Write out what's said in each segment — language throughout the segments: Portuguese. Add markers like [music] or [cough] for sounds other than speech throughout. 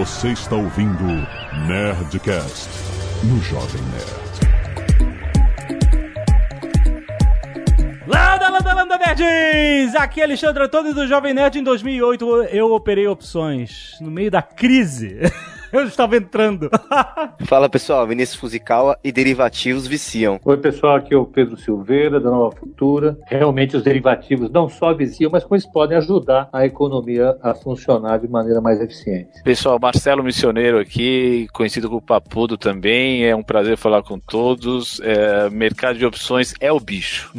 Você está ouvindo Nerdcast no Jovem Nerd. Landa, landa, landa, nerds! Aqui é Alexandre Antônio do Jovem Nerd. Em 2008 eu operei opções no meio da crise. [laughs] [laughs] Eu estava entrando. [laughs] Fala pessoal, Vinícius Fuzikawa e derivativos viciam. Oi pessoal, aqui é o Pedro Silveira da Nova Futura. Realmente os derivativos não só viciam, mas como eles podem ajudar a economia a funcionar de maneira mais eficiente. Pessoal, Marcelo Missioneiro aqui, conhecido como Papudo também. É um prazer falar com todos. É, mercado de opções é o bicho.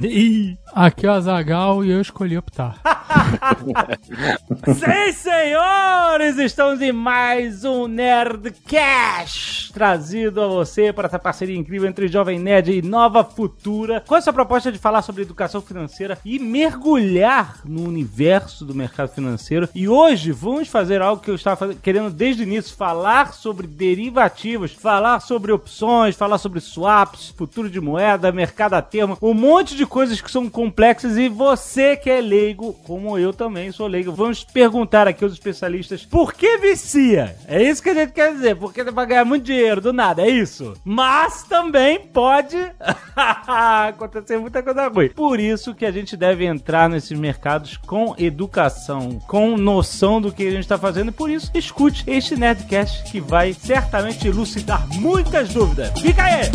Aqui é o Azagal e eu escolhi optar. [laughs] Sim, senhores! Estamos em mais um Nerdcast trazido a você para essa parceria incrível entre Jovem Nerd e Nova Futura. Com essa proposta de falar sobre educação financeira e mergulhar no universo do mercado financeiro. E hoje vamos fazer algo que eu estava querendo desde o início: falar sobre derivativos, falar sobre opções, falar sobre swaps, futuro de moeda, mercado a termo, um monte de coisas que são complexas e você que é leigo, como eu também sou leigo, vamos perguntar aqui aos especialistas por que vicia? É isso que a gente quer dizer, porque você vai ganhar muito dinheiro do nada, é isso. Mas também pode [laughs] acontecer muita coisa ruim. Por isso que a gente deve entrar nesses mercados com educação, com noção do que a gente está fazendo e por isso escute este Nerdcast que vai certamente elucidar muitas dúvidas. Fica aí!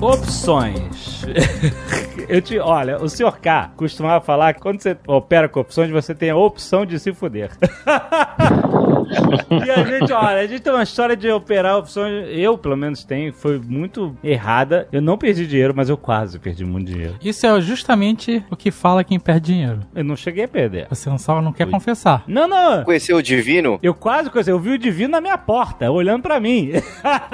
Opções. [laughs] Eu te, olha, o senhor K costumava falar que quando você opera com opções, você tem a opção de se fuder. [laughs] e a gente, olha, a gente tem uma história de operar opções, eu pelo menos tenho, foi muito errada. Eu não perdi dinheiro, mas eu quase perdi muito dinheiro. Isso é justamente o que fala quem perde dinheiro. Eu não cheguei a perder. Você só não quer confessar. Não, não. Conheceu o Divino? Eu quase conheci, eu vi o Divino na minha porta, olhando pra mim.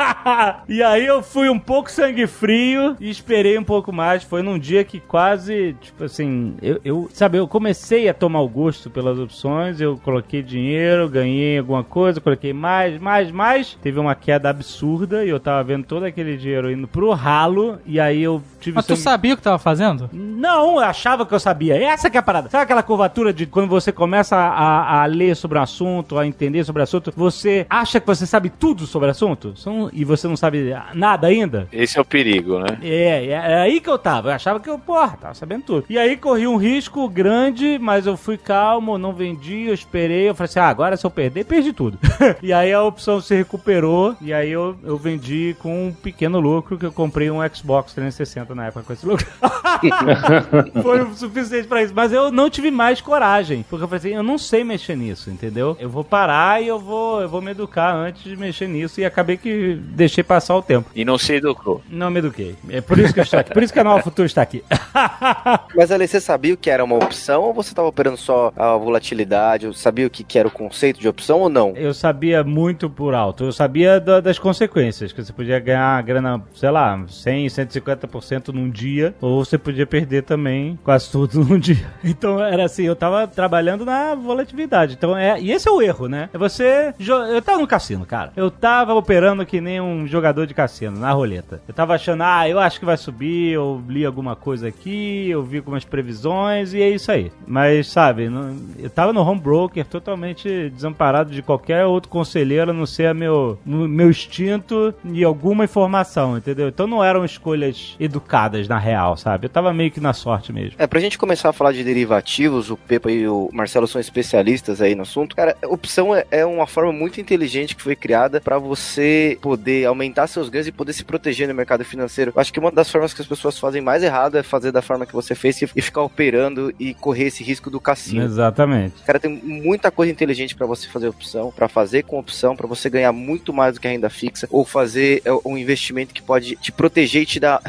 [laughs] e aí eu fui um pouco sangue frio e esperei um pouco mais. Foi num dia que quase, tipo assim, eu, eu sabe, eu comecei a tomar o gosto pelas opções, eu coloquei dinheiro, ganhei alguma coisa, coloquei mais, mais, mais. Teve uma queda absurda e eu tava vendo todo aquele dinheiro indo pro ralo e aí eu tive Mas tu sangue- sabia o que tava fazendo? não, eu achava que eu sabia. Essa que é a parada. Sabe aquela curvatura de quando você começa a, a ler sobre o assunto, a entender sobre o assunto, você acha que você sabe tudo sobre o assunto São- e você não sabe nada ainda? Esse é o perigo, né? É, é, é aí que eu tava. Eu achava que eu, porra, tava sabendo tudo. E aí corri um risco grande, mas eu fui calmo, não vendi, eu esperei. Eu falei assim: ah, agora se eu perder, perdi tudo. [laughs] e aí a opção se recuperou, e aí eu, eu vendi com um pequeno lucro, que eu comprei um Xbox 360 na época com esse lucro. [laughs] Foi o suficiente pra isso. Mas eu não tive mais coragem. Porque eu falei assim, eu não sei mexer nisso, entendeu? Eu vou parar e eu vou, eu vou me educar antes de mexer nisso. E acabei que deixei passar o tempo. E não se educou. Não me eduquei. É por isso que eu estou aqui. Por isso que a Nova Futura está aqui. [laughs] Mas Ale, você sabia o que era uma opção ou você estava operando só a volatilidade? Sabia o que que era o conceito de opção ou não? Eu sabia muito por alto. Eu sabia da- das consequências. Que você podia ganhar grana, sei lá, 100, 150% num dia. Ou você podia perder também quase tudo [laughs] num dia. Então era assim, eu tava trabalhando na volatilidade. Então é. E esse é o erro, né? É você. Eu tava no cassino, cara. Eu tava operando que nem um jogador de cassino, na roleta. Eu tava achando, ah, eu acho que vai subir. Eu li alguma coisa aqui, eu vi algumas previsões e é isso aí. Mas, sabe, não- eu tava no home broker totalmente desamparado de qualquer outro conselheiro, a não ser meu, meu instinto e alguma informação, entendeu? Então não eram escolhas educadas na real, sabe? Eu tava meio que na sorte mesmo. É, pra gente começar a falar de derivativos, o Pepa e o Marcelo são especialistas aí no assunto. Cara, opção é, é uma forma muito inteligente que foi criada pra você poder aumentar seus ganhos e poder se proteger no mercado financeiro. Eu acho que uma das formas que as pessoas fazem mais errado é fazer da forma que você fez e ficar operando e correr esse risco do cassino. Exatamente. Cara, tem muita coisa inteligente pra você fazer opção, pra fazer com opção, pra você ganhar muito mais do que a renda fixa, ou fazer é, um investimento que pode te proteger e te dar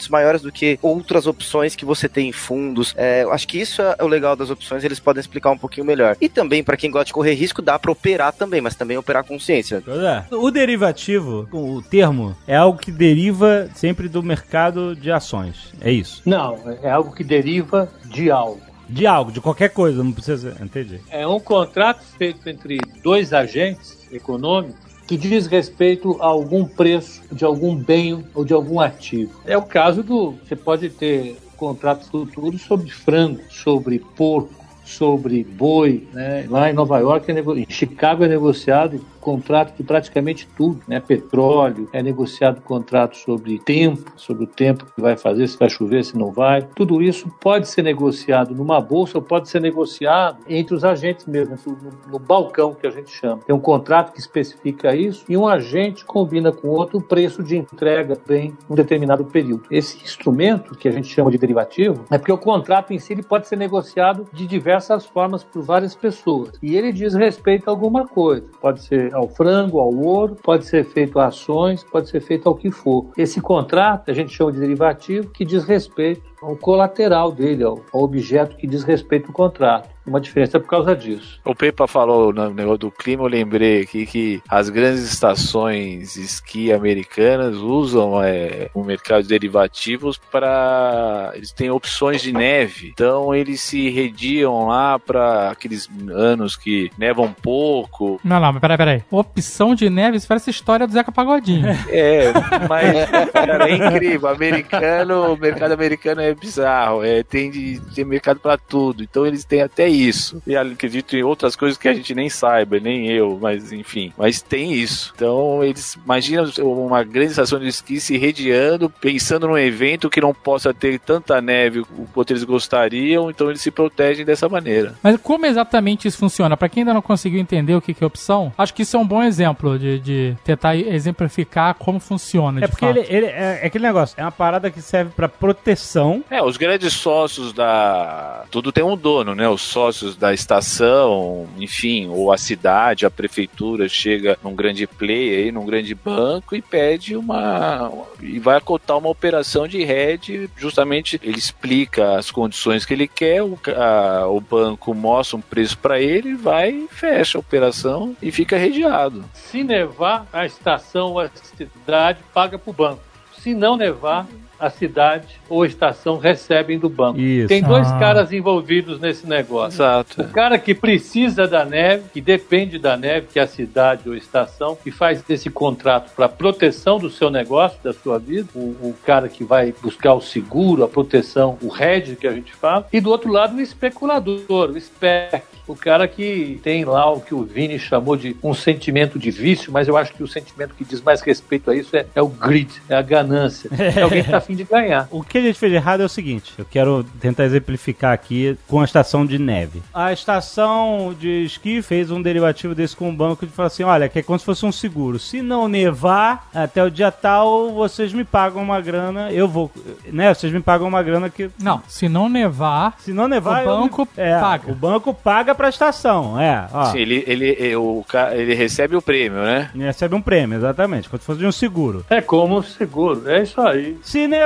rendimentos maiores do que outras opções que você tem em fundos. É, eu acho que isso é o legal das opções, eles podem explicar um pouquinho melhor. E também, pra quem gosta de correr risco, dá pra operar também, mas também operar com consciência. Pois é. O derivativo, o termo, é algo que deriva sempre do mercado de ações. É isso. Não, é algo que deriva de algo. De algo, de qualquer coisa, não precisa. Entendi. É um contrato feito entre dois agentes econômicos que diz respeito a algum preço de algum bem ou de algum ativo. É o caso do. Você pode ter contratos futuros sobre frango, sobre porco, sobre boi, né? Lá em Nova York, é em Chicago é negociado contrato de praticamente tudo, né? Petróleo, é negociado contrato sobre tempo, sobre o tempo que vai fazer, se vai chover, se não vai. Tudo isso pode ser negociado numa bolsa ou pode ser negociado entre os agentes mesmo, no, no balcão que a gente chama. Tem um contrato que especifica isso e um agente combina com outro o preço de entrega bem um determinado período. Esse instrumento que a gente chama de derivativo é porque o contrato em si ele pode ser negociado de diversas formas por várias pessoas e ele diz respeito a alguma coisa. Pode ser ao frango, ao ouro, pode ser feito a ações, pode ser feito ao que for. Esse contrato a gente chama de derivativo que diz respeito ao colateral dele, ao, ao objeto que diz respeito ao contrato uma diferença por causa disso. O Pepa falou no negócio do clima, eu lembrei aqui que as grandes estações esqui americanas usam é, o mercado de derivativos para. Eles têm opções de neve, então eles se rediam lá para aqueles anos que nevam pouco. Não, não, mas peraí, peraí. Opção de neve, isso parece a história do Zeca Pagodinho. É, mas, [laughs] cara, é incrível. Americano, o mercado americano é bizarro. É, tem, de, tem mercado para tudo. Então eles têm até isso. E acredito em outras coisas que a gente nem saiba, nem eu, mas enfim. Mas tem isso. Então eles imaginam uma grande estação de esqui se rediando, pensando num evento que não possa ter tanta neve quanto eles gostariam, então eles se protegem dessa maneira. Mas como exatamente isso funciona? Para quem ainda não conseguiu entender o que é opção, acho que isso é um bom exemplo de, de tentar exemplificar como funciona. É porque ele, ele, é, é aquele negócio, é uma parada que serve para proteção. É, os grandes sócios da. Tudo tem um dono, né? Os sócios da estação, enfim, ou a cidade, a prefeitura chega num grande player aí, num grande banco e pede uma. e vai acotar uma operação de rede, justamente ele explica as condições que ele quer, o, a, o banco mostra um preço para ele, vai, fecha a operação e fica redeado. Se nevar, a estação ou a cidade paga para o banco. Se não nevar, a cidade ou a estação recebem do banco. Isso. Tem dois ah. caras envolvidos nesse negócio. Exato. O cara que precisa da neve, que depende da neve, que é a cidade ou a estação, e faz esse contrato para proteção do seu negócio, da sua vida. O, o, cara que vai buscar o seguro, a proteção, o hedge que a gente fala. E do outro lado, o especulador, o spec o cara que tem lá o que o Vini chamou de um sentimento de vício, mas eu acho que o sentimento que diz mais respeito a isso é, é o greed, é a ganância. É [laughs] alguém que tá afim de ganhar. O que a gente fez de errado é o seguinte: eu quero tentar exemplificar aqui com a estação de neve. A estação de esqui fez um derivativo desse com um banco de falar assim: olha, que é como se fosse um seguro. Se não nevar até o dia tal, vocês me pagam uma grana, eu vou. Né? Vocês me pagam uma grana que. Não, se não nevar. Se não nevar, o banco eu, é, paga. O banco paga pra estação, é. Ó. Sim, ele, ele, o, ele recebe o prêmio, né? Ele recebe um prêmio, exatamente, como se fosse de um seguro. É como um seguro, é isso aí. Se nevar,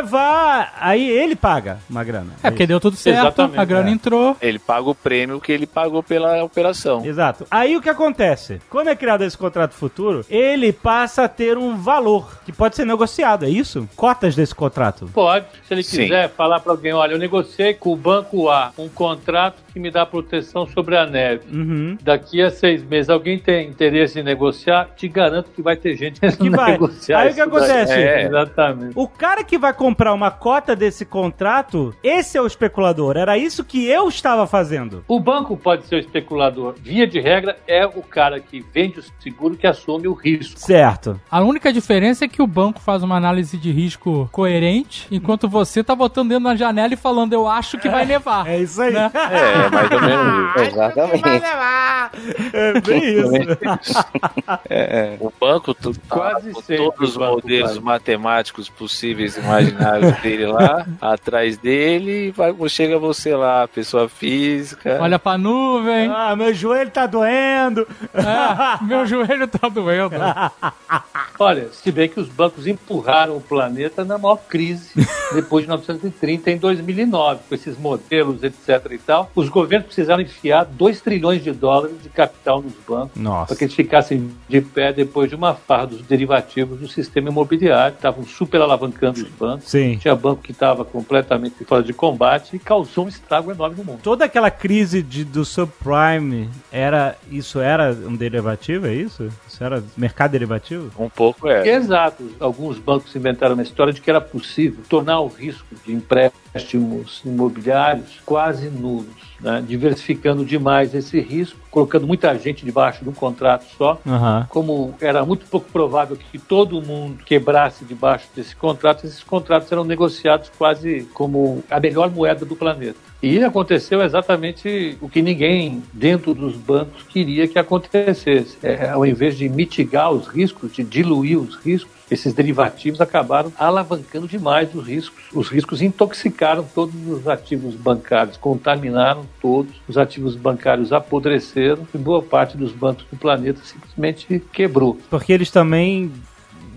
aí ele paga uma grana. É, é porque deu tudo certo, exatamente, a grana é. entrou. Ele paga o prêmio que ele pagou pela operação. Exato. Aí o que acontece? Quando é criado esse contrato futuro, ele passa a ter um valor que pode ser negociado, é isso? Cotas desse contrato? Pode. Se ele quiser Sim. falar para alguém, olha, eu negociei com o banco A um contrato que me dá proteção sobre a neve. Uhum. Daqui a seis meses, alguém tem interesse em negociar? Te garanto que vai ter gente [laughs] que vai negociar. Aí o que acontece? É, exatamente. O cara que vai comprar uma cota desse contrato, esse é o especulador. Era isso que eu estava fazendo. O banco pode ser o especulador. Via de regra, é o cara que vende o seguro que assume o risco. Certo. A única diferença é que o banco faz uma análise de risco coerente, enquanto você tá botando dentro na janela e falando, eu acho que vai nevar. É isso aí. Né? [laughs] É. É, mais ou menos isso. Exatamente. É bem [laughs] isso. É, é. O banco, tu, Quase tá, todos os modelos matemáticos possíveis imaginários [laughs] dele lá, atrás dele, vai, chega você lá, pessoa física. Olha pra nuvem. Ah, meu joelho tá doendo. É, meu joelho tá doendo. [laughs] Olha, se bem que os bancos empurraram o planeta na maior crise depois de 1930, em 2009, com esses modelos, etc. e tal, os governos precisaram enfiar 2 trilhões de dólares de capital nos bancos para que eles ficassem de pé depois de uma farra dos derivativos do sistema imobiliário, estavam super alavancando os bancos. Sim. Tinha banco que estava completamente fora de combate e causou um estrago enorme no mundo. Toda aquela crise de, do subprime, era, isso era um derivativo, é isso? Isso era mercado derivativo? Um pouco é. Exato. Alguns bancos inventaram uma história de que era possível tornar o risco de empréstimos imobiliários quase nulos, né? diversificando demais esse risco, colocando muita gente debaixo de um contrato só. Aham. Como era muito pouco provável que todo mundo quebrasse debaixo desse contrato, esses contratos eram negociados quase como a melhor moeda do planeta. E aconteceu exatamente o que ninguém dentro dos bancos queria que acontecesse. É, ao invés de mitigar os riscos, de diluir os riscos, esses derivativos acabaram alavancando demais os riscos. Os riscos intoxicaram todos os ativos bancários, contaminaram todos, os ativos bancários apodreceram e boa parte dos bancos do planeta simplesmente quebrou. Porque eles também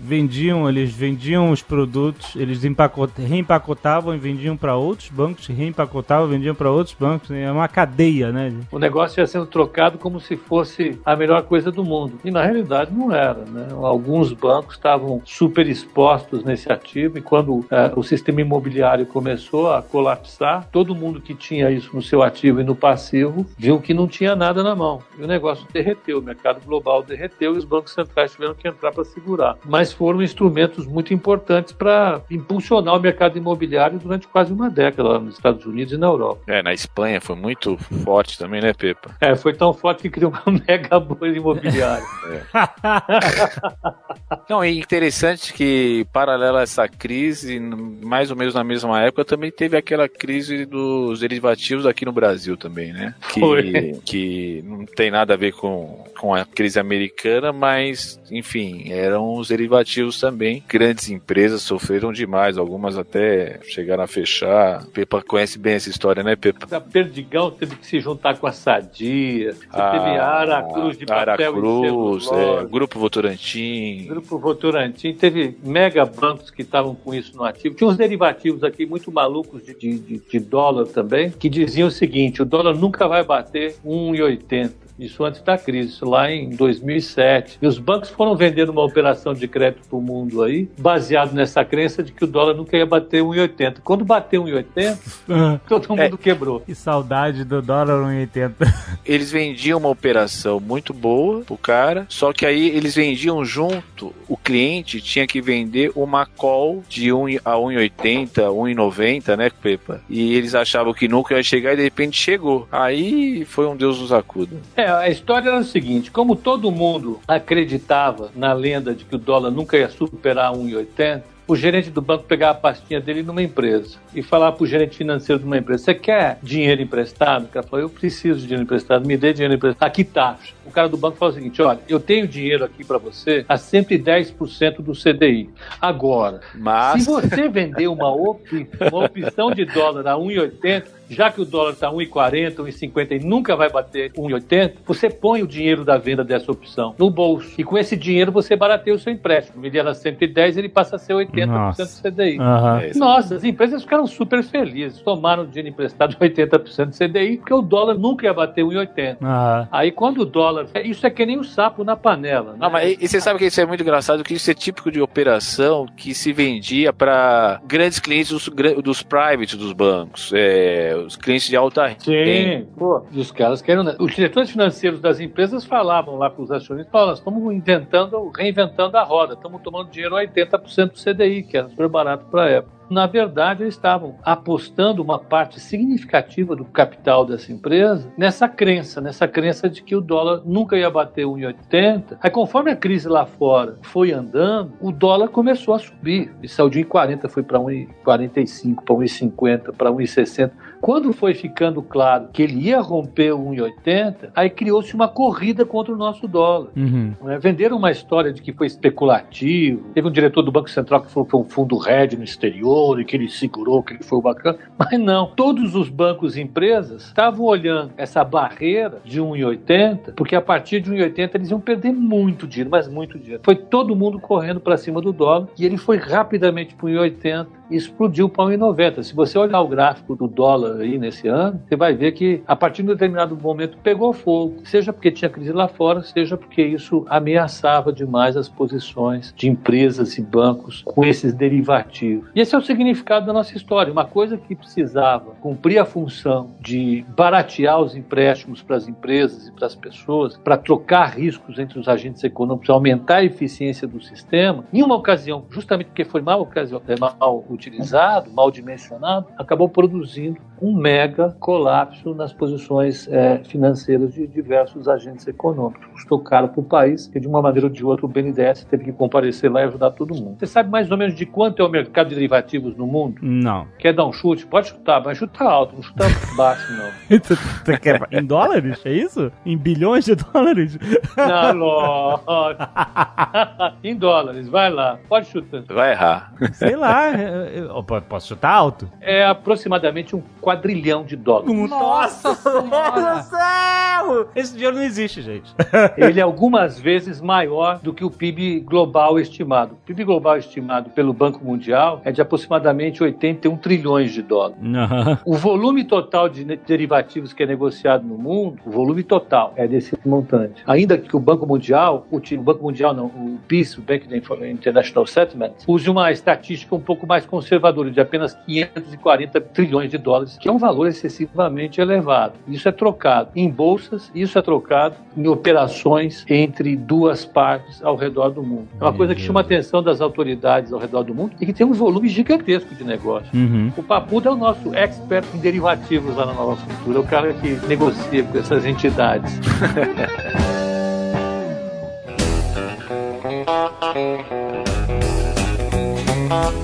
vendiam, eles vendiam os produtos, eles empacot- reempacotavam e vendiam para outros bancos, reempacotavam vendiam para outros bancos. É uma cadeia, né? O negócio ia sendo trocado como se fosse a melhor coisa do mundo. E na realidade não era. Né? Alguns bancos estavam super expostos nesse ativo e quando eh, o sistema imobiliário começou a colapsar, todo mundo que tinha isso no seu ativo e no passivo viu que não tinha nada na mão. E o negócio derreteu, o mercado global derreteu e os bancos centrais tiveram que entrar para segurar. Mas foram instrumentos muito importantes para impulsionar o mercado imobiliário durante quase uma década lá nos Estados Unidos e na Europa. É, na Espanha foi muito forte também, né, Pepa? É, foi tão forte que criou [laughs] uma mega bolha imobiliária. [laughs] Não, é interessante que, paralelo a essa crise, mais ou menos na mesma época, também teve aquela crise dos derivativos aqui no Brasil também, né? Que, Foi. que não tem nada a ver com, com a crise americana, mas, enfim, eram os derivativos também. Grandes empresas sofreram demais, algumas até chegaram a fechar. Pepa conhece bem essa história, né, Pepa? A Perdigão teve que se juntar com a Sadia. Você Ah, teve a Aracruz de papel Aracruz, e é, Grupo Votorantim. Grupo Votorantim teve mega bancos que estavam com isso no ativo. Tinha uns derivativos aqui muito malucos de, de, de- de dólar também, que diziam o seguinte: o dólar nunca vai bater 1,80. Isso antes da crise, isso lá em 2007. E os bancos foram vendendo uma operação de crédito para o mundo aí, baseado nessa crença de que o dólar nunca ia bater 1,80. Quando bateu 1,80, [laughs] todo mundo quebrou. que saudade do dólar 1,80. [laughs] eles vendiam uma operação muito boa pro cara, só que aí eles vendiam junto, o cliente tinha que vender uma call de 1 a 1,80, 1,90, né, Pepa? E eles achavam que nunca ia chegar e de repente chegou. Aí foi um Deus nos acuda. É, a história era o seguinte: como todo mundo acreditava na lenda de que o dólar nunca ia superar 1,80, o gerente do banco pegava a pastinha dele numa empresa e falava para o gerente financeiro de uma empresa: Você quer dinheiro emprestado? O cara falou: Eu preciso de dinheiro emprestado, me dê dinheiro emprestado. Aqui taxa. O cara do banco falou o seguinte: Olha, eu tenho dinheiro aqui para você a 110% do CDI. Agora, Mas se você vender uma, op- uma opção de dólar a 1,80, já que o dólar está 1,40, 1,50 e nunca vai bater 1,80, você põe o dinheiro da venda dessa opção no bolso. E com esse dinheiro você barateia o seu empréstimo. Ele era 110, ele passa a ser 80% Nossa. do CDI. É, Nossa, as empresas ficaram super felizes. Tomaram dinheiro emprestado de 80% do CDI, porque o dólar nunca ia bater 1,80. Aham. Aí quando o dólar. Isso é que nem o sapo na panela. Né? Não, mas e, e você sabe que isso é muito engraçado, que isso é típico de operação que se vendia para grandes clientes dos, dos private dos bancos, é, os clientes de alta renda. Sim, pô. E os caras querem. Os diretores financeiros das empresas falavam lá para os acionistas: falavam, nós estamos inventando, reinventando a roda, estamos tomando dinheiro a 80% do CDI, que era super barato para a época. Na verdade, eles estavam apostando uma parte significativa do capital dessa empresa nessa crença, nessa crença de que o dólar nunca ia bater 1,80. Aí, conforme a crise lá fora foi andando, o dólar começou a subir. E saiu de 1,40, foi para 1,45, para 1,50, para 1,60 Quando foi ficando claro que ele ia romper o 1,80, aí criou-se uma corrida contra o nosso dólar. Uhum. Né? Venderam uma história de que foi especulativo. Teve um diretor do Banco Central que falou que foi um fundo hedge no exterior e que ele segurou, que ele foi o bacana. Mas não. Todos os bancos e empresas estavam olhando essa barreira de 1,80, porque a partir de 1,80 eles iam perder muito dinheiro, mas muito dinheiro. Foi todo mundo correndo para cima do dólar e ele foi rapidamente para 1,80 e explodiu para 1,90. Se você olhar o gráfico do dólar aí nesse ano, você vai ver que a partir de um determinado momento pegou fogo, seja porque tinha crise lá fora, seja porque isso ameaçava demais as posições de empresas e bancos com esses derivativos. E esse é o significado da nossa história. Uma coisa que precisava cumprir a função de baratear os empréstimos para as empresas e para as pessoas, para trocar riscos entre os agentes econômicos, aumentar a eficiência do sistema, em uma ocasião, justamente porque foi mal, é mal utilizado, mal dimensionado, acabou produzindo um mega colapso nas posições é, financeiras de diversos agentes econômicos. Custou caro para o país, que de uma maneira ou de outra o BNDES teve que comparecer lá e ajudar todo mundo. Você sabe mais ou menos de quanto é o mercado de derivativos no mundo? Não. Quer dar um chute? Pode chutar, mas chuta alto, não chuta [laughs] baixo, não. [laughs] Em dólares? É isso? Em bilhões de dólares? Não, lógico. [laughs] em dólares, vai lá, pode chutar. Vai errar. Sei lá. eu- eu- eu posso chutar alto? É aproximadamente um quadrilhão de dólares. Nossa [laughs] senhora! do céu! Esse dinheiro não existe, gente. [laughs] Ele é algumas vezes maior do que o PIB global estimado. O PIB global estimado pelo Banco Mundial é de aproximadamente 81 trilhões de dólares. Aham. O volume total de derivativos que é negociado no mundo, o volume total é desse montante. Ainda que o Banco Mundial, o, Banco Mundial não, o BIS, o Bank International Settlement, use uma estatística um pouco mais conservadora, de apenas 540 trilhões de dólares, que é um valor excessivamente elevado. Isso é trocado em bolsas, isso é trocado em operações entre duas partes ao redor do mundo. É uma coisa que chama a atenção das autoridades ao redor do mundo e que tem um volume gigantesco de negócio. Uhum. O Papuda é o nosso expert em derivativos lá na Nova Futura, é o cara que negocia com essas entidades. [laughs]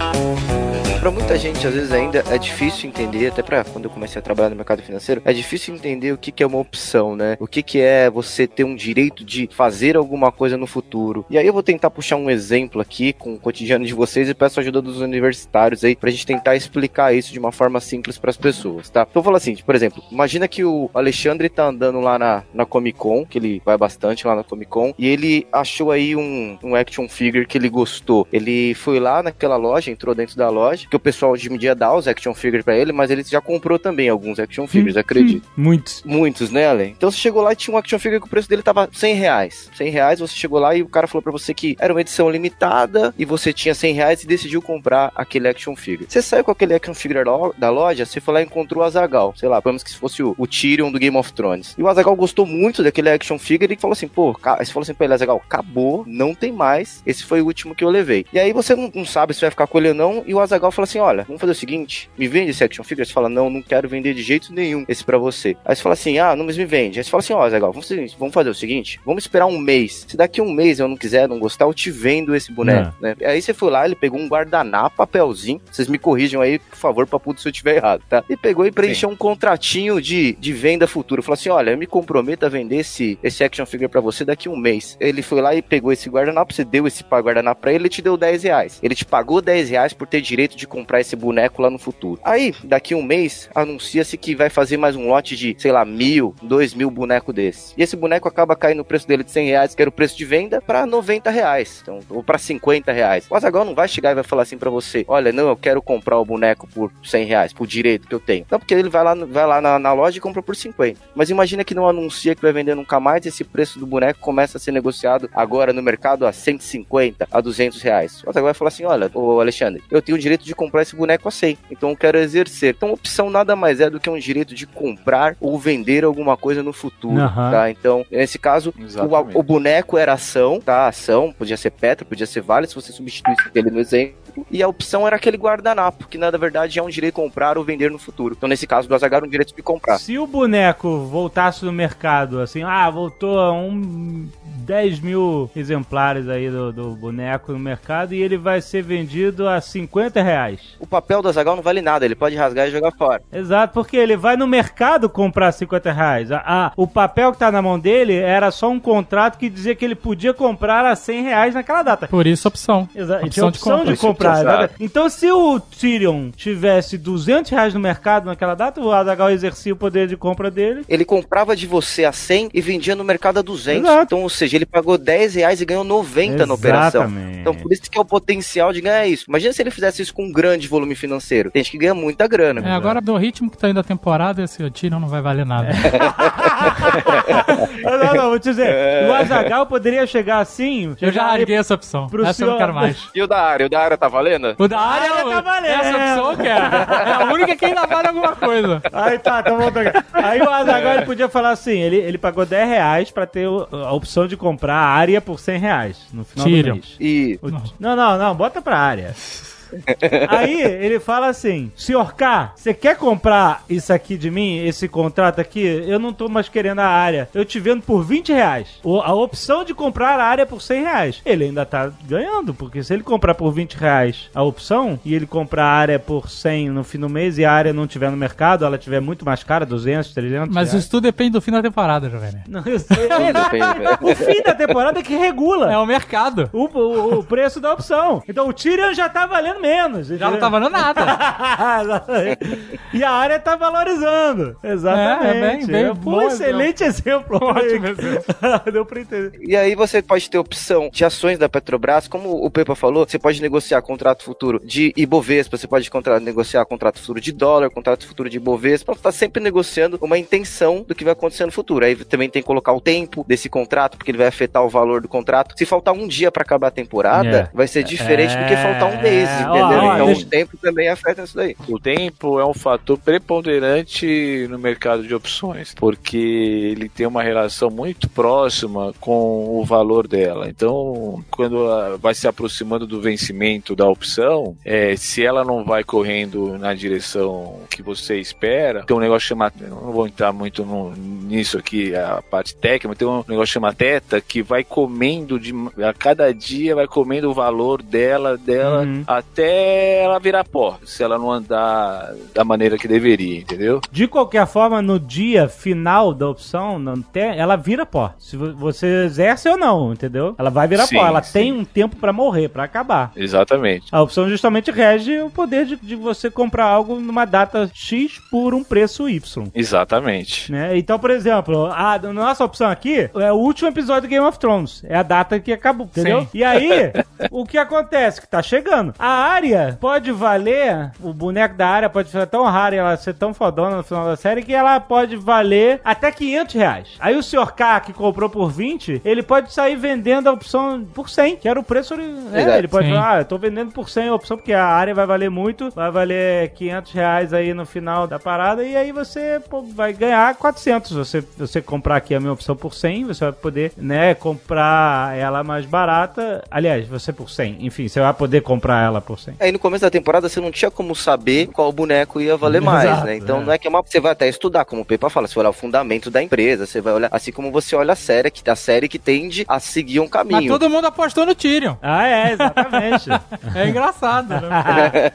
[laughs] Pra muita gente, às vezes, ainda é difícil entender, até pra quando eu comecei a trabalhar no mercado financeiro, é difícil entender o que, que é uma opção, né? O que, que é você ter um direito de fazer alguma coisa no futuro. E aí eu vou tentar puxar um exemplo aqui com o cotidiano de vocês e peço ajuda dos universitários aí pra gente tentar explicar isso de uma forma simples pras pessoas, tá? Então eu falo assim, por exemplo, imagina que o Alexandre tá andando lá na, na Comic Con, que ele vai bastante lá na Comic Con, e ele achou aí um, um action figure que ele gostou. Ele foi lá naquela loja, entrou dentro da loja, que o pessoal hoje em dia dá os action figures pra ele, mas ele já comprou também alguns action figures, acredito. Muitos. Muitos, né, Ale? Então você chegou lá e tinha um action figure que o preço dele tava 100 reais. 100 reais, você chegou lá e o cara falou pra você que era uma edição limitada e você tinha 100 reais e decidiu comprar aquele action figure. Você saiu com aquele action figure da lo- da loja, você foi lá e encontrou o Azagal. Sei lá, vamos que se fosse o, o Tyrion do Game of Thrones. E o Azagal gostou muito daquele action figure e falou assim: pô, você falou assim pra ele, Azagal, acabou, não tem mais. Esse foi o último que eu levei. E aí você não, não sabe se vai ficar com ele ou não. E o Azagal fala assim: olha, vamos fazer o seguinte, me vende esse action figure. Você fala: não, não quero vender de jeito nenhum esse pra você. Aí você fala assim: ah, não, mas me vende. Aí você fala assim: ó, Azagal, vamos, fazer o seguinte, vamos fazer o seguinte, vamos esperar um mês. Se daqui um mês eu não quiser, não gostar, eu te vendo esse boneco, né? Aí você foi lá, ele pegou um guardanapo, papelzinho. Vocês me corrijam aí, por favor, pra puto se eu tiver errado, tá? E pegou e preencheu um contratinho de, de venda futura. Falou assim: olha, eu me comprometo a vender esse, esse action figure pra você daqui um mês. Ele foi lá e pegou esse guardanapo, você deu esse guardanapo pra ele, ele te deu 10 reais. Ele te pagou 10 reais por ter direito de comprar esse boneco lá no futuro. Aí, daqui um mês, anuncia-se que vai fazer mais um lote de, sei lá, mil, dois mil bonecos desse. E esse boneco acaba caindo o preço dele de 100 reais, que era o preço de venda, pra 90 reais. Então, ou pra 50 reais. O Azagal não vai chegar e vai falar assim pra você: olha, não, eu quero comprar o boneco por 100 reais, por direito que eu tenho. Não, porque ele vai lá, vai lá na, na loja e compra por 50. Mas imagina que não anuncia que vai vender nunca mais, esse preço do boneco começa a ser negociado agora no mercado a 150, a 200 reais. O Azagal vai falar assim: olha, ô Alexandre, eu tenho o direito de comprar esse boneco a 100, então eu quero exercer. Então, opção nada mais é do que um direito de comprar ou vender alguma coisa no futuro, Aham. tá? Então, nesse caso, o, o boneco era ação, tá? Ação, podia ser Petra, podia ser Vale, se você substituísse ele no exemplo. E a opção era aquele guardanapo, que na verdade é um direito de comprar ou vender no futuro. Então, nesse caso do Azagar, um direito de comprar. Se o boneco voltasse no mercado, assim, ah, voltou a um 10 mil exemplares aí do, do boneco no mercado e ele vai ser vendido a 50 reais. O papel do Azagal não vale nada, ele pode rasgar e jogar fora. Exato, porque ele vai no mercado comprar 50 reais. A, a- o papel que tá na mão dele era só um contrato que dizia que ele podia comprar a 100 reais naquela data. Por isso, opção. Exato, Opção de opção compra. de comprar. Então, se o Tyrion tivesse 200 reais no mercado naquela data, o Azaghal exercia o poder de compra dele. Ele comprava de você a 100 e vendia no mercado a 200. Exato. Então, ou seja, ele pagou 10 reais e ganhou 90 na operação. Exatamente. Então, por isso que é o potencial de ganhar isso. Imagina se ele fizesse isso com grande volume financeiro. Tem gente que ganha muita grana. É, agora, do ritmo que tá indo a temporada, esse Tyrion não vai valer nada. [laughs] não, não, vou te dizer. O Azagal poderia chegar assim. Eu já rasguei essa opção. pro Essa eu não senhor- quero mais. E o da área? O da área tá valendo? O da área, área tá valendo. essa opção eu quero. É a única que ainda vale alguma coisa. Aí tá, então voltando. Aí o Azaghal ele podia falar assim: ele, ele pagou 10 reais pra ter o- a opção de comprar a área por 100 reais no final Tyrion. do mês. E O- Não, não, não, bota pra área. Aí ele fala assim: Senhor K, você quer comprar isso aqui de mim, esse contrato aqui? Eu não tô mais querendo a área. Eu te vendo por 20 reais. A opção de comprar a área por 100 reais. Ele ainda tá ganhando, porque se ele comprar por 20 reais a opção e ele comprar a área por 100 no fim do mês e a área não tiver no mercado, ela tiver muito mais cara, 200, 300 Mas reais. isso tudo depende do fim da temporada, Jovem. Não, eu sei. depende, [laughs] o fim da temporada é que regula É o mercado. o, o- o preço da opção. Então o Tyrion já tá valendo menos. Já não tá valendo nada. [laughs] E a área tá valorizando. Exatamente. É, é bem- bem Pô, bom excelente exemplo. Ótimo [laughs] Deu pra entender. E aí você pode ter opção de ações da Petrobras, como o Pepa falou, você pode negociar contrato futuro de Ibovespa, você pode contra- negociar contrato futuro de dólar, contrato futuro de Ibovespa, você tá sempre negociando uma intenção do que vai acontecer no futuro. Aí também tem que colocar o tempo desse contrato, porque ele vai afetar o valor do contrato. Se faltar um dia pra acabar a temporada, É. vai ser diferente do que faltar um mês, É, entendeu? ó, ó, então deixa- o tempo também afeta isso daí. O tempo é um fator preponderante no mercado de opções, porque ele tem uma relação muito próxima com o valor dela. Então, quando ah, vai se aproximando do vencimento da opção, é, se ela não vai correndo na direção que você espera, tem um negócio chamado, eu não vou entrar muito no- nisso aqui, a parte técnica, mas tem um negócio chamado teta que vai comendo de, a cada dia vai comendo o valor dela, dela Uhum. até ela virar pó, se ela não andar da maneira que deveria, entendeu? De qualquer forma, no dia final da opção, tem, ela vira pó. Se vo- você exerce ou não, entendeu? Ela vai virar Sim, pó. Ela sim. tem um tempo pra morrer, pra acabar. Exatamente. A opção justamente rege o poder de, de você comprar algo numa data X por um preço Y. Exatamente. Né? Então, por exemplo, a nossa opção aqui é o último episódio do Game of Thrones. É a data que acabou, entendeu? Sim. E aí, [laughs] o que acontece? Que tá chegando. A área pode valer, o boneco da área pode ser tão raro e ela ser tão fodona no final da série que ela pode valer até 500 reais. Aí o Sr. K, que comprou por 20, ele pode sair vendendo a opção por 100, que era o preço. Né? Ele pode Sim. falar, ah, eu tô vendendo por 100 a opção, porque a área vai valer muito, vai valer 500 reais aí no final da parada, e aí você pô, vai ganhar 400. Você, você comprar aqui a minha opção por 100, você vai poder, né, comprar ela mais barata. Aliás, você por 100, enfim, você vai poder comprar ela por 100. Aí no começo da temporada você não tinha como saber qual boneco ia valer [laughs] mais, Exato, né? Então é. não é que é uma. Você vai até estudar, como o Pepa fala, você vai olhar o fundamento da empresa, você vai olhar. Assim como você olha a série, que a série que tende a seguir um Mas caminho. todo mundo apostou no Tyrion. Ah, é, exatamente. [laughs] É engraçado, né?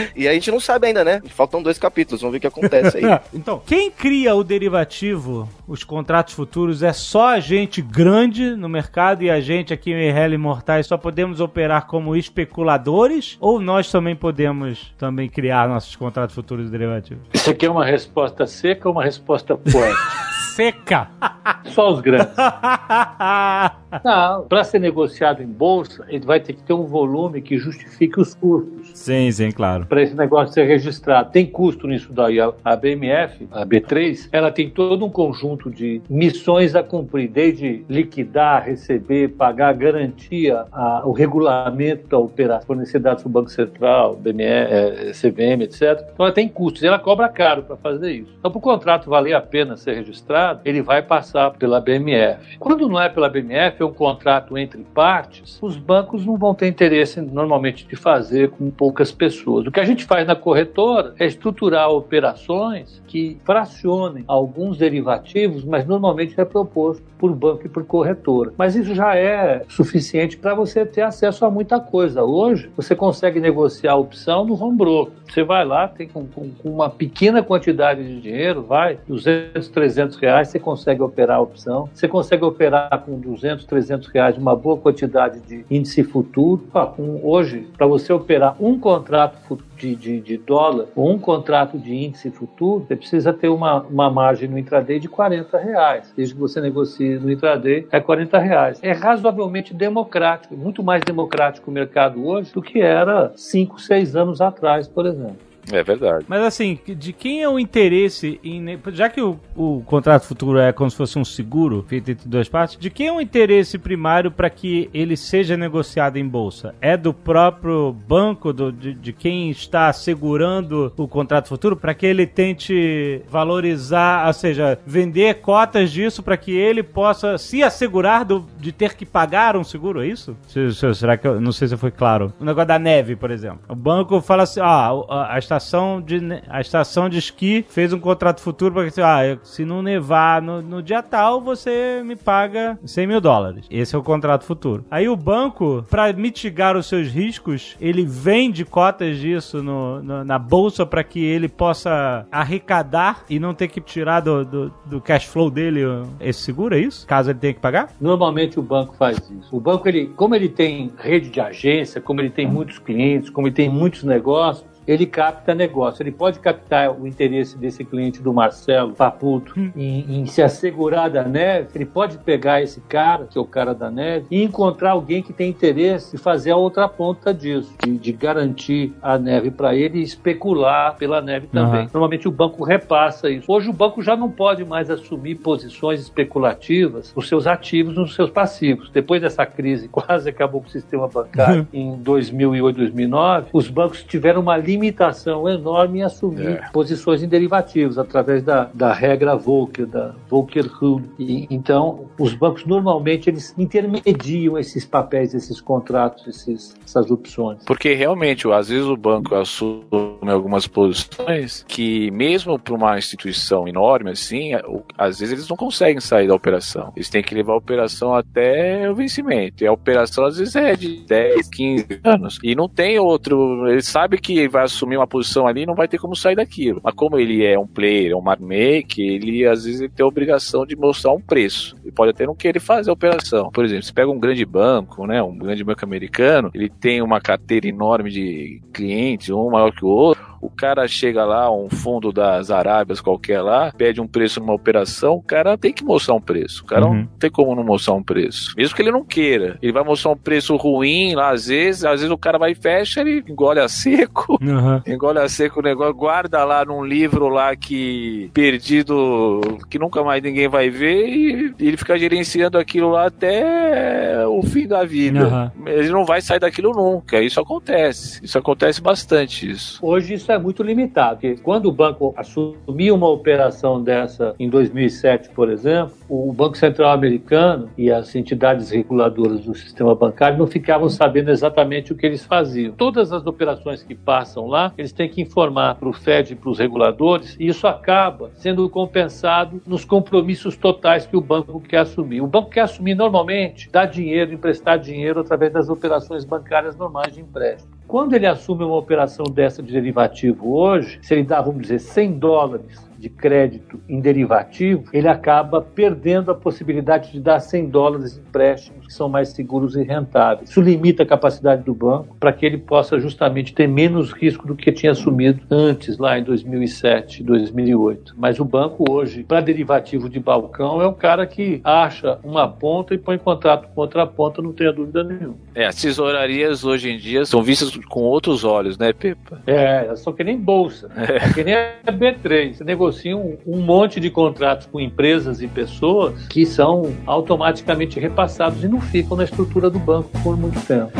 [laughs] e a gente não sabe ainda, né? Faltam dois capítulos, vamos ver o que acontece aí. então, quem cria o derivativo, os contratos futuros, é só a gente grande no mercado e a gente aqui em Hell Imortais só podemos operar como especuladores ou nós também podemos também criar nossos contratos futuros derivativos? Isso aqui é uma resposta seca ou uma resposta poética? [laughs] Seca. Só os grandes. [laughs] Não, para ser negociado em bolsa, ele vai ter que ter um volume que justifique os custos. sim, sim, claro. Para esse negócio ser registrado. Tem custo nisso daí. A, BMF, a B3, ela tem todo um conjunto de missões a cumprir, desde liquidar, receber, pagar, garantia, a- o regulamento da operação, fornecer dados para o Banco Central, BME, eh, CVM, etc. Então ela tem custos e ela cobra caro para fazer isso. Então, para o contrato valer a pena ser registrado, ele vai passar pela BMF. Quando não é pela BMF, ser um contrato entre partes, os bancos não vão ter interesse normalmente de fazer com poucas pessoas. O que a gente faz na corretora é estruturar operações que fracionem alguns derivativos, mas normalmente é proposto por banco e por corretora. Mas isso já é suficiente para você ter acesso a muita coisa. Hoje, você consegue negociar a opção no home broker. Você vai lá, tem com, com, com uma pequena quantidade de dinheiro, vai, 200, 300 reais, você consegue operar a opção. Você consegue operar com 200, 300 reais uma boa quantidade de índice futuro. Ah, hoje, para você operar um contrato de, de, de, dólar ou um contrato de índice futuro, você precisa ter uma, uma margem no intraday de 40 reais. Desde que você negocie no intraday, é 40 reais. É razoavelmente democrático, muito mais democrático o mercado hoje do que era 5, 6 anos atrás, por exemplo. É verdade. Mas assim, de quem é o interesse em. Já que o, o contrato futuro é como se fosse um seguro feito entre duas partes, de quem é o interesse primário para que ele seja negociado em bolsa? É do próprio banco, do, de, de quem está segurando o contrato futuro, para que ele tente valorizar, ou seja, vender cotas disso para que ele possa se assegurar do, de ter que pagar um seguro? É isso? Será que eu não sei se foi claro? O negócio da neve, por exemplo. O banco fala assim: ah, a, a estação de a estação de esqui fez um contrato futuro para que ah, se não nevar no, no, dia tal, você me paga 100 mil dólares. Esse é o contrato futuro. Aí o banco, para mitigar os seus riscos, ele vende cotas disso no, no, na bolsa para que ele possa arrecadar e não ter que tirar do, do, do, cash flow dele esse seguro, é isso? Caso ele tenha que pagar? Normalmente o banco faz isso. O banco, ele, como ele tem rede de agência, como ele tem muitos clientes, como ele tem muitos negócios, ele capta negócio. Ele pode captar o interesse desse cliente do Marcelo Paputo hum. em, em, se assegurar da neve. Ele pode pegar esse cara, que é o cara da neve, e encontrar alguém que tem interesse e fazer a outra ponta disso, de, de garantir a neve para ele e especular pela neve também. Uhum. Normalmente o banco repassa isso. Hoje o banco já não pode mais assumir posições especulativas nos seus ativos, nos seus passivos. Depois dessa crise, [laughs] quase acabou com o sistema bancário em 2008, 2009, os bancos tiveram uma linha limitação enorme em assumir é. posições em derivativos através da, da regra Volcker, da Volcker Rule. E, então, os bancos normalmente eles intermediam esses papéis, esses contratos, esses, essas opções. Porque realmente, às vezes o banco assume algumas posições que, mesmo para uma instituição enorme assim, às vezes eles não conseguem sair da operação. Eles têm que levar a operação até o vencimento. E a operação às vezes é de 10, 15 anos. E não tem outro. Ele sabe que vai assumir uma posição ali, não vai ter como sair daquilo. Mas como ele é um player, é um market ele às vezes ele tem a obrigação de mostrar um preço. Ele pode até não querer fazer a operação. Por exemplo, se pega um grande banco, né, um grande banco americano, ele tem uma carteira enorme de clientes, um maior que o outro o cara chega lá, um fundo das Arábias qualquer lá, pede um preço numa operação, o cara tem que mostrar um preço. O cara uhum. não tem como não mostrar um preço. Mesmo que ele não queira. Ele vai mostrar um preço ruim lá, às vezes, às vezes o cara vai e fecha, ele engole a seco, [laughs] uhum. [laughs] engole a seco o negócio, guarda lá num livro lá que perdido, que nunca mais ninguém vai ver e ele fica gerenciando aquilo lá até o fim da vida. Uhum. Ele não vai sair daquilo nunca. Isso acontece. Isso acontece bastante isso. Hoje isso é é muito limitado. Porque quando o banco assumiu uma operação dessa em 2007, por exemplo, o Banco Central americano e as entidades reguladoras do sistema bancário não ficavam sabendo exatamente o que eles faziam. Todas as operações que passam lá, eles têm que informar para o Fed e para os reguladores, e isso acaba sendo compensado nos compromissos totais que o banco quer assumir. O banco quer assumir normalmente, dar dinheiro, emprestar dinheiro através das operações bancárias normais de empréstimo. Quando ele assume uma operação dessa de derivativo hoje, se ele dá, vamos dizer, 100 dólares de crédito em derivativo, ele acaba perdendo a possibilidade de dar 100 dólares de empréstimos que são mais seguros e rentáveis. Isso limita a capacidade do banco para que ele possa justamente ter menos risco do que tinha assumido antes, lá em 2007, 2008. Mas o banco hoje, para derivativo de balcão, é o cara que acha uma ponta e põe contrato com outra ponta, não tenha dúvida nenhuma. É, as tesourarias hoje em dia são vistas com outros olhos, né, Pepa? É, são que nem bolsa. É, é que nem a B3. Você negocia negociam um monte de contratos com empresas e pessoas que são automaticamente repassados e não ficam na estrutura do banco por muito tempo.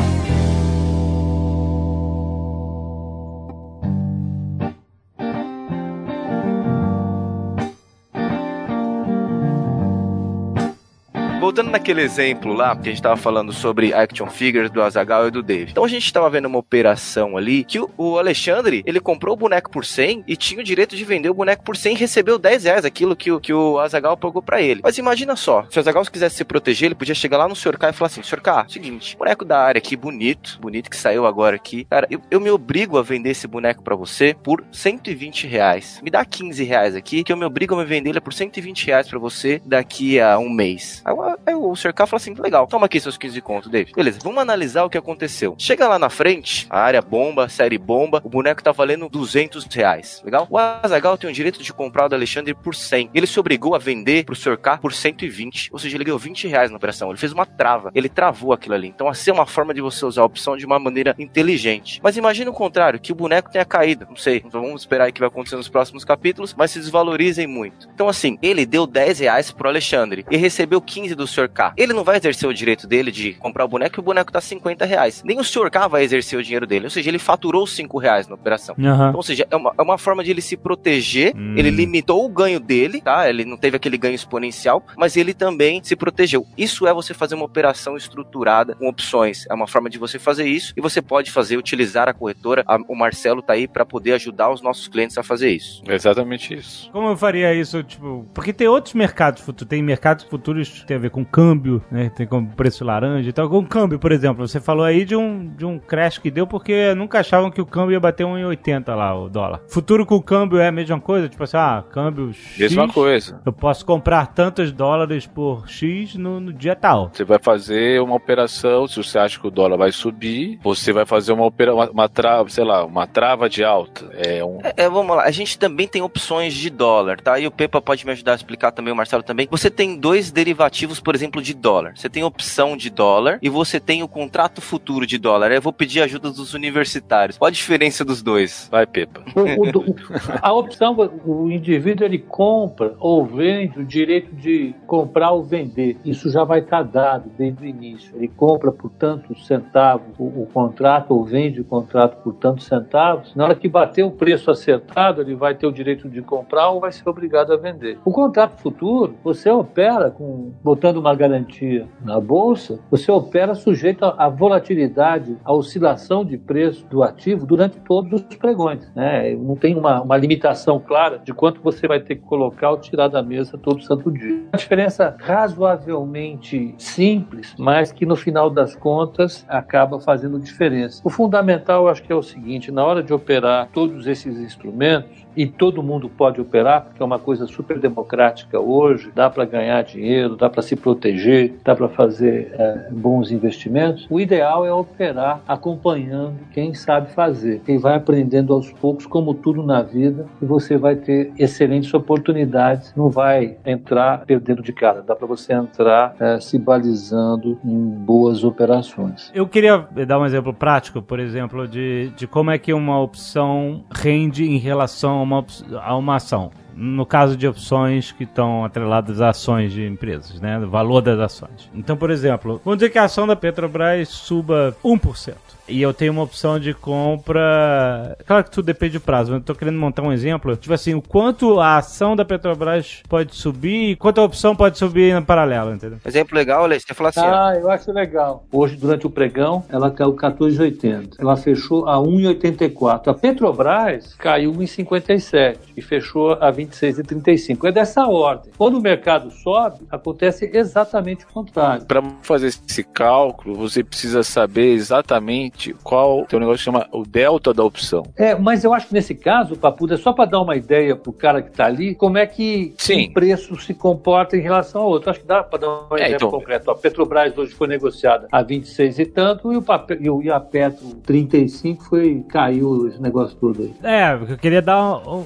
Voltando naquele exemplo lá, que a gente tava falando sobre action figures do Azagal e do Dave. Então a gente tava vendo uma operação ali que o, Alexandre, ele comprou o boneco por 100 e tinha o direito de vender o boneco por 100 e recebeu 10 reais, aquilo que, o- que o Azagal pagou pra ele. Mas imagina só, se o Azagal quisesse se proteger, ele podia chegar lá no Sr. K e falar assim, Sr. K, seguinte, boneco da área aqui, bonito, bonito que saiu agora aqui. Cara, eu, eu me obrigo a vender esse boneco pra você por 120 reais. Me dá 15 reais aqui, que eu me obrigo a me vender ele por 120 reais pra você daqui a um mês. O- aí o Sr. K fala assim, legal, toma aqui seus 15 conto, David. Beleza, vamos analisar o que aconteceu. Chega lá na frente, a área bomba, série bomba, o boneco tá valendo 200 reais, legal? O Azagal tem o direito de comprar o do Alexandre por 100. Ele se obrigou a vender pro Sr. K por 120, ou seja, ele ganhou 20 reais na operação. Ele fez uma trava, ele travou aquilo ali. Então, assim é uma forma de você usar a opção de uma maneira inteligente. Mas imagina o contrário, que o boneco tenha caído. Não sei, então vamos esperar o que vai acontecer nos próximos capítulos, mas se desvalorizem muito. Então, assim, ele deu 10 reais pro Alexandre e recebeu 15 do Sr. K. Ele não vai exercer o direito dele de comprar o boneco e o boneco tá 50 reais. Nem o Sr. K vai exercer o dinheiro dele. Ou seja, ele faturou 5 reais na operação. Aham. Então, ou seja, é uma, é uma forma de ele se proteger. Hum. Ele limitou o ganho dele, tá? Ele não teve aquele ganho exponencial, mas ele também se protegeu. Isso é você fazer uma operação estruturada com opções. É uma forma de você fazer isso e você pode fazer, utilizar a corretora. A- o Marcelo tá aí para poder ajudar os nossos clientes a fazer isso. É exatamente isso. Como eu faria isso, tipo... Porque tem outros mercados futuros. Tem mercados futuros que tem a ver com câmbio, né? Tem como preço laranja e tal. Com câmbio, por exemplo. Você falou aí de um, de um crash que deu porque nunca achavam que o câmbio ia bater 1,80 lá, o dólar. Futuro com câmbio é a mesma coisa? Tipo assim, ah, câmbio X... Mesma coisa. Eu posso comprar tantos dólares por X no, no dia tal. Você vai fazer uma operação, se você acha que o dólar vai subir, você vai fazer uma opera, uma, uma trava, sei lá, uma trava de alta. É um É, é, vamos lá. A gente também tem opções de dólar, tá? E o Pepa pode me ajudar a explicar também, o Marcelo também. Você tem dois derivativos, por exemplo, de dólar. Você tem opção de dólar e você tem o contrato futuro de dólar. Eu vou pedir ajuda dos universitários. Qual a diferença dos dois? vai Pepa. O- o a opção, o indivíduo ele compra ou vende o direito de comprar ou vender. Isso já vai estar dado desde o início. Ele compra por tantos centavos o, o contrato ou vende o contrato por tantos centavos. Na hora que bater o preço acertado, ele vai ter o direito de comprar ou vai ser obrigado a vender. O contrato futuro, você opera com botando uma garantia na bolsa, você opera sujeito à volatilidade, à oscilação de preço do ativo durante todos os pregões. Né? Não tem uma, uma limitação clara de quanto você vai ter que colocar ou tirar da mesa todo santo dia. Uma diferença razoavelmente simples, mas que no final das contas acaba fazendo diferença. O fundamental, acho que é o seguinte: na hora de operar todos esses instrumentos, e todo mundo pode operar, porque é uma coisa super democrática hoje, dá para ganhar dinheiro, dá para se proteger, dá para fazer eh, bons investimentos. O ideal é operar acompanhando quem sabe fazer, quem vai aprendendo aos poucos, como tudo na vida, e você vai ter excelentes oportunidades, não vai entrar perdendo de cara, dá para você entrar eh, se balizando em boas operações. Eu queria dar um exemplo prático, por exemplo, de, de como é que uma opção rende em relação uma, a uma ação. No caso de opções que estão atreladas a ações de empresas, né? O valor das ações. Então, por exemplo, vamos dizer que a ação da Petrobras suba 1%. E eu tenho uma opção de compra. Claro que tudo depende do prazo, mas eu tô querendo montar um exemplo. Tipo assim, o quanto a ação da Petrobras pode subir e quanto a opção pode subir no paralelo, entendeu? Exemplo legal, Alex, você fala assim, ó, Ah, eu acho legal. Hoje, durante o pregão, ela caiu 14,80. Ela fechou a 1,84. A Petrobras caiu 1,57 e fechou a 26,35. É dessa ordem. Quando o mercado sobe, acontece exatamente o contrário. Para fazer esse cálculo, você precisa saber exatamente qual tem um negócio que chama o delta da opção. É, mas eu acho que nesse caso, Papuda, é só para dar uma ideia pro cara que tá ali, como é que Sim. um preço se comporta em relação ao outro. Acho que dá para dar um É, exemplo então- concreto. A Petrobras hoje foi negociada a 26 e tanto e o papel, e, o, e a Petro 35 foi caiu esse negócio todo aí. É, eu queria dar um- um-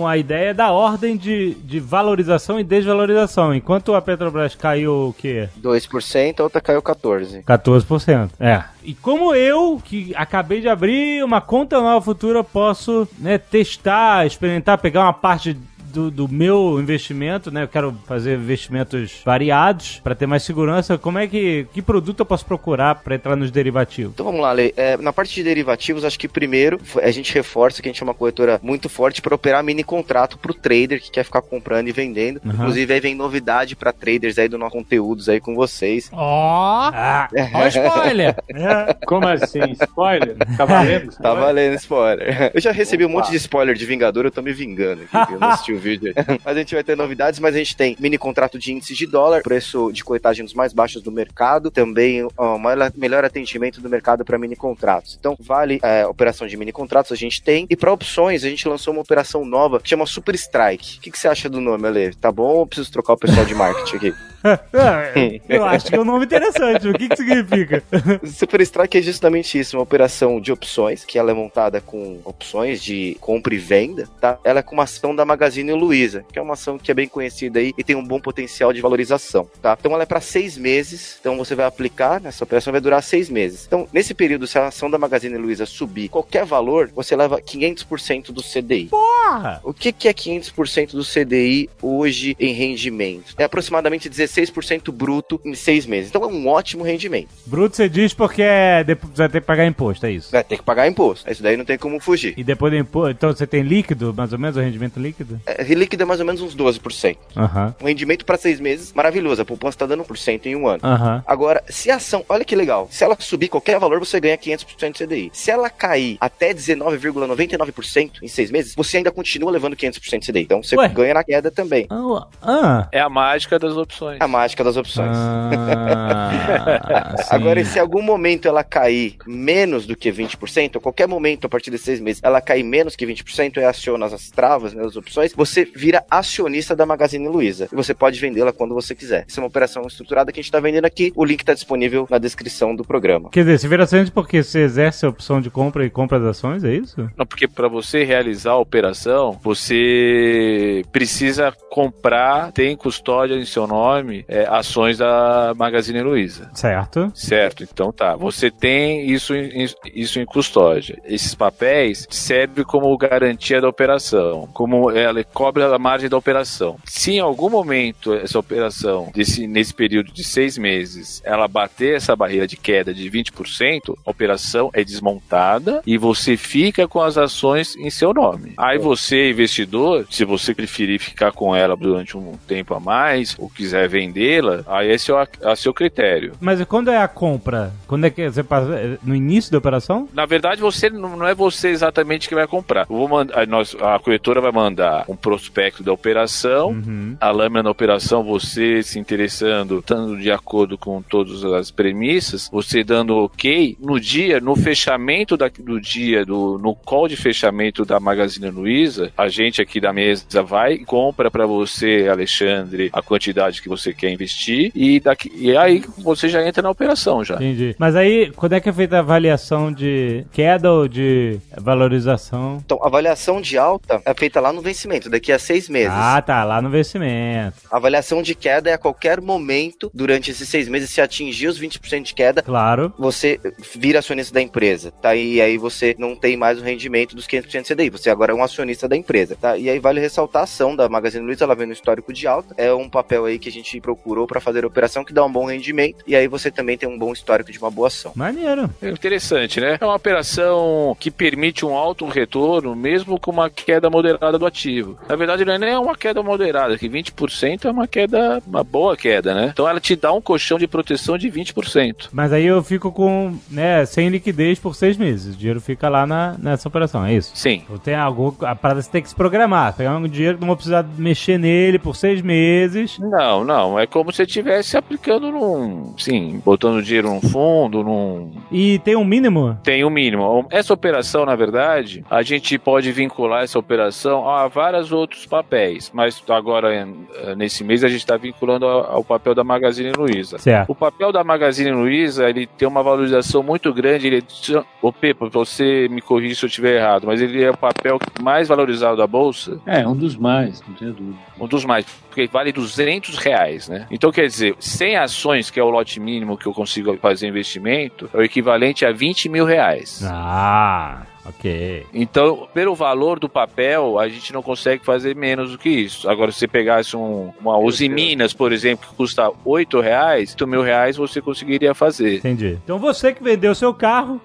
uma ideia da ordem de, de valorização e desvalorização. Enquanto a Petrobras caiu o quê? 2%, a outra caiu 14%. 14%. É. E como eu, que acabei de abrir uma conta nova futura, posso né, testar, experimentar, pegar uma parte do, do meu investimento, né? Eu quero fazer investimentos variados para ter mais segurança. Como é que que produto eu posso procurar para entrar nos derivativos? Então vamos lá, Lê. É, na parte de derivativos, acho que primeiro a gente reforça que a gente é uma corretora muito forte para operar mini contrato pro trader que quer ficar comprando e vendendo. Uhum. Inclusive aí vem novidade para traders aí do nosso conteúdos aí com vocês. Ó, Ah, ó o spoiler. [laughs] é. Como assim? Spoiler? Tá valendo? Tá valendo spoiler. Eu já recebi um Opa. monte de spoiler de Vingador, eu tô me vingando aqui, eu não assisti o vídeo. aí. [laughs] mas a gente vai ter novidades, mas a gente tem mini contrato de índice de dólar, preço de coletagem dos mais baixos do mercado, também ó, maior- melhor atendimento do mercado para mini contratos. Então, vale é, operação de mini contratos, a gente tem. E para opções, a gente lançou uma operação nova que chama Super Strike. O que, que você acha do nome, Ale? Tá bom ou preciso trocar o pessoal de marketing aqui? [laughs] [laughs] eu acho que é um nome interessante. O que que significa? [laughs] Super Strike é justamente isso, uma operação de opções, que ela é montada com opções de compra e venda, tá? Ela é com uma ação da Magazine Luiza, que é uma ação que é bem conhecida aí e tem um bom potencial de valorização, tá? Então ela é para seis meses, então você vai aplicar, nessa operação vai durar seis meses. Então, nesse período, se a ação da Magazine Luiza subir qualquer valor, você leva 500% do CDI. Porra! O que, que é 500% do CDI hoje em rendimento? É aproximadamente 16% bruto em seis meses. Então é um ótimo rendimento. Bruto você diz porque é, depois vai ter que pagar imposto, é isso? Vai ter que pagar imposto. Isso daí não tem como fugir. E depois do imposto, então você tem líquido, mais ou menos, o rendimento líquido? É, líquido é mais ou menos uns 12%. Aham, Um rendimento para seis meses, maravilhoso. A poupança está dando 1% em um ano. aham. Agora, se a ação, olha que legal, se ela subir qualquer valor, você ganha 500% de CDI. Se ela cair até 19,99% em seis meses, você ainda continua levando 500% de CDI. Então você Ué? ganha na queda também. Ah, ah. É a mágica das opções. A mágica das opções. Ah. [laughs] Agora, e se em algum momento ela cair menos do que 20%, ou qualquer momento a partir de seis meses ela cair menos que 20% e aciona as travas, né, as opções, você vira acionista da Magazine Luiza. E você pode vendê-la quando você quiser. Isso é uma operação estruturada que a gente está vendendo aqui. O link está disponível na descrição do programa. Quer dizer, você vira acionista porque você exerce a opção de compra e compra das ações, é isso? Não, porque para você realizar a operação, você precisa comprar, tem custódia em seu nome, é, ações da Magazine Luiza. Certo. Certo, então tá. Você tem isso em, isso em custódia. Esses papéis servem como garantia da operação, como ela cobra a margem da operação. Se em algum momento essa operação, desse, nesse período de seis meses, ela bater essa barreira de queda de 20%, a operação é desmontada e você fica com as ações em seu nome. Aí você, investidor, se você preferir ficar com ela durante um tempo a mais ou quiser vendê-la, aí esse é o a seu critério. Mas quando é a compra? Quando é que você passa? é No início da operação? Na verdade, você não é você exatamente que vai comprar. Eu vou mandar, a, nós- a corretora vai mandar um prospecto da operação, Uhum. a lâmina da operação, você se interessando, estando de acordo com todas as premissas, você dando ok, no dia, no fechamento da- do dia, do, no call de fechamento da Magazine Luiza, a gente aqui da mesa vai e compra para você, Alexandre, a quantidade que você quer investir e, daqui, e aí você já entra na operação já. Entendi. Mas aí, quando é que é feita a avaliação de queda ou de valorização? Então, a avaliação de alta é feita lá no vencimento, daqui a seis meses. Ah, tá, lá no vencimento. A avaliação de queda é a qualquer momento, durante esses seis meses, se atingir os 20% de queda, Claro. você vira acionista da empresa, tá? E aí você não tem mais o rendimento dos 500% de CDI, você agora é um acionista da empresa, tá? E aí vale ressaltar a ação da Magazine Luiza, ela vem no histórico de alta, é um papel aí que a gente procurou para fazer a operação que dá um bom rendimento, e aí você também tem um bom histórico de uma boa ação. Maneiro. É interessante, né? É uma operação que permite um alto retorno, mesmo com uma queda moderada do ativo. Na verdade, não é nem uma queda moderada, que 20% é uma queda, uma boa queda, né? Então ela te dá um colchão de proteção de 20%. Mas aí eu fico com, né, sem liquidez por seis meses. O dinheiro fica lá na, nessa operação, é isso? Sim. Ou tem algo, a parada você tem que se programar. Pegar um dinheiro que não vou precisar mexer nele por seis meses. Não, não. É como se estivesse aplicando num. Sim, botando dinheiro num fundo, num. E tem um mínimo? Tem um mínimo. Essa operação, na verdade, a gente pode vincular essa operação a vários outros papéis. Mas agora, eh, nesse mês, a gente está vinculando ao papel da Magazine Luiza. Certo. O papel da Magazine Luiza, ele tem uma valorização muito grande. Ele, ô Pepa, você me corrija se eu estiver errado, mas ele é o papel mais valorizado da Bolsa, É, um dos mais, não tenho dúvida. um dos mais, porque vale 200 reais, né? Então, quer dizer, 100 ações, que é o lote mínimo que eu consigo fazer investimento, é o equivalente a 20 mil reais. Ah, Ok. Então, pelo valor do papel, a gente não consegue fazer menos do que isso. Agora, se você pegasse um, uma Uzi Minas, por exemplo, que custa 8 reais, 8 mil reais você conseguiria fazer. Entendi. Então você que vendeu seu carro,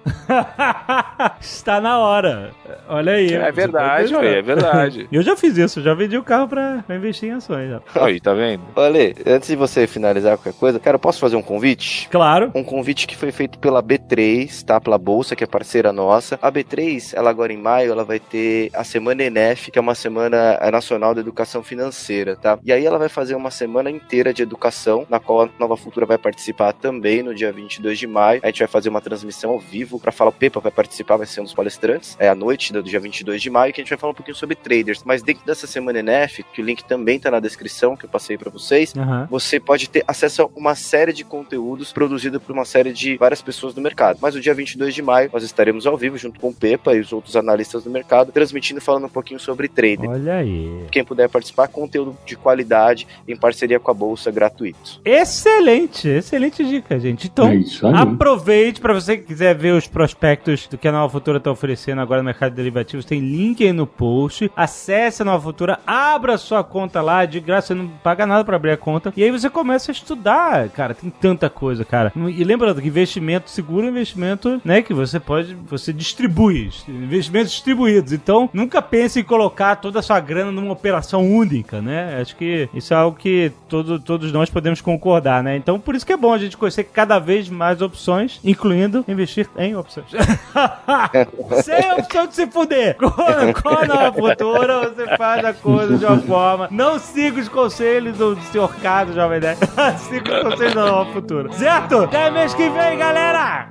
[laughs] está na hora. Olha aí. É você verdade, ué, é verdade. [laughs] Eu já fiz isso, já vendi o carro pra, pra investir em ações. Já. Aí, tá vendo? Olha, antes de você finalizar qualquer coisa, cara, eu posso fazer um convite? Claro. Um convite que foi feito pela B3, tá? Pela Bolsa, que é parceira nossa. A B3, ela agora em maio, ela vai ter a Semana ENEF, que é uma Semana Nacional da Educação Financeira, tá? E aí ela vai fazer uma semana inteira de educação, na qual a Nova Futura vai participar também no dia 22 de maio. A gente vai fazer uma transmissão ao vivo para falar, o Pepa vai participar, vai ser um dos palestrantes, é à noite do dia 22 de maio, que a gente vai falar um pouquinho sobre traders. Mas dentro dessa Semana ENEF, que o link também tá na descrição, que eu passei para vocês, Aham. você pode ter acesso a uma série de conteúdos produzido por uma série de várias pessoas do mercado. Mas no dia 22 de maio, nós estaremos ao vivo junto com o Pepa e os outros analistas do mercado, transmitindo e falando um pouquinho sobre trading. Olha aí. Quem puder participar, conteúdo de qualidade em parceria com a Bolsa gratuito. Excelente, excelente dica, gente. Então, É isso aí. aproveite para você que quiser ver os prospectos do que a Nova Futura está oferecendo agora no mercado de derivativos. Tem link aí no post. Acesse a Nova Futura, abra sua conta lá, de graça, você não paga nada para abrir a conta. E aí você começa a estudar, cara. Tem tanta coisa, cara. E lembrando que investimento seguro é investimento, né, que você pode, você distribui, investimentos distribuídos. Então, nunca pense em colocar toda a sua grana numa operação única, né? Acho que isso é algo que todo, todos nós podemos concordar, né? Então, por isso que é bom a gente conhecer cada vez mais opções, incluindo investir em opções. [laughs] Sem opção de se fuder. [laughs] Com a futura, você faz a coisa de uma forma. Não siga os conselhos do, do senhor Cado, Jovem Nerd. [laughs] siga os conselhos da nova futura. Certo? Até mês que vem, galera!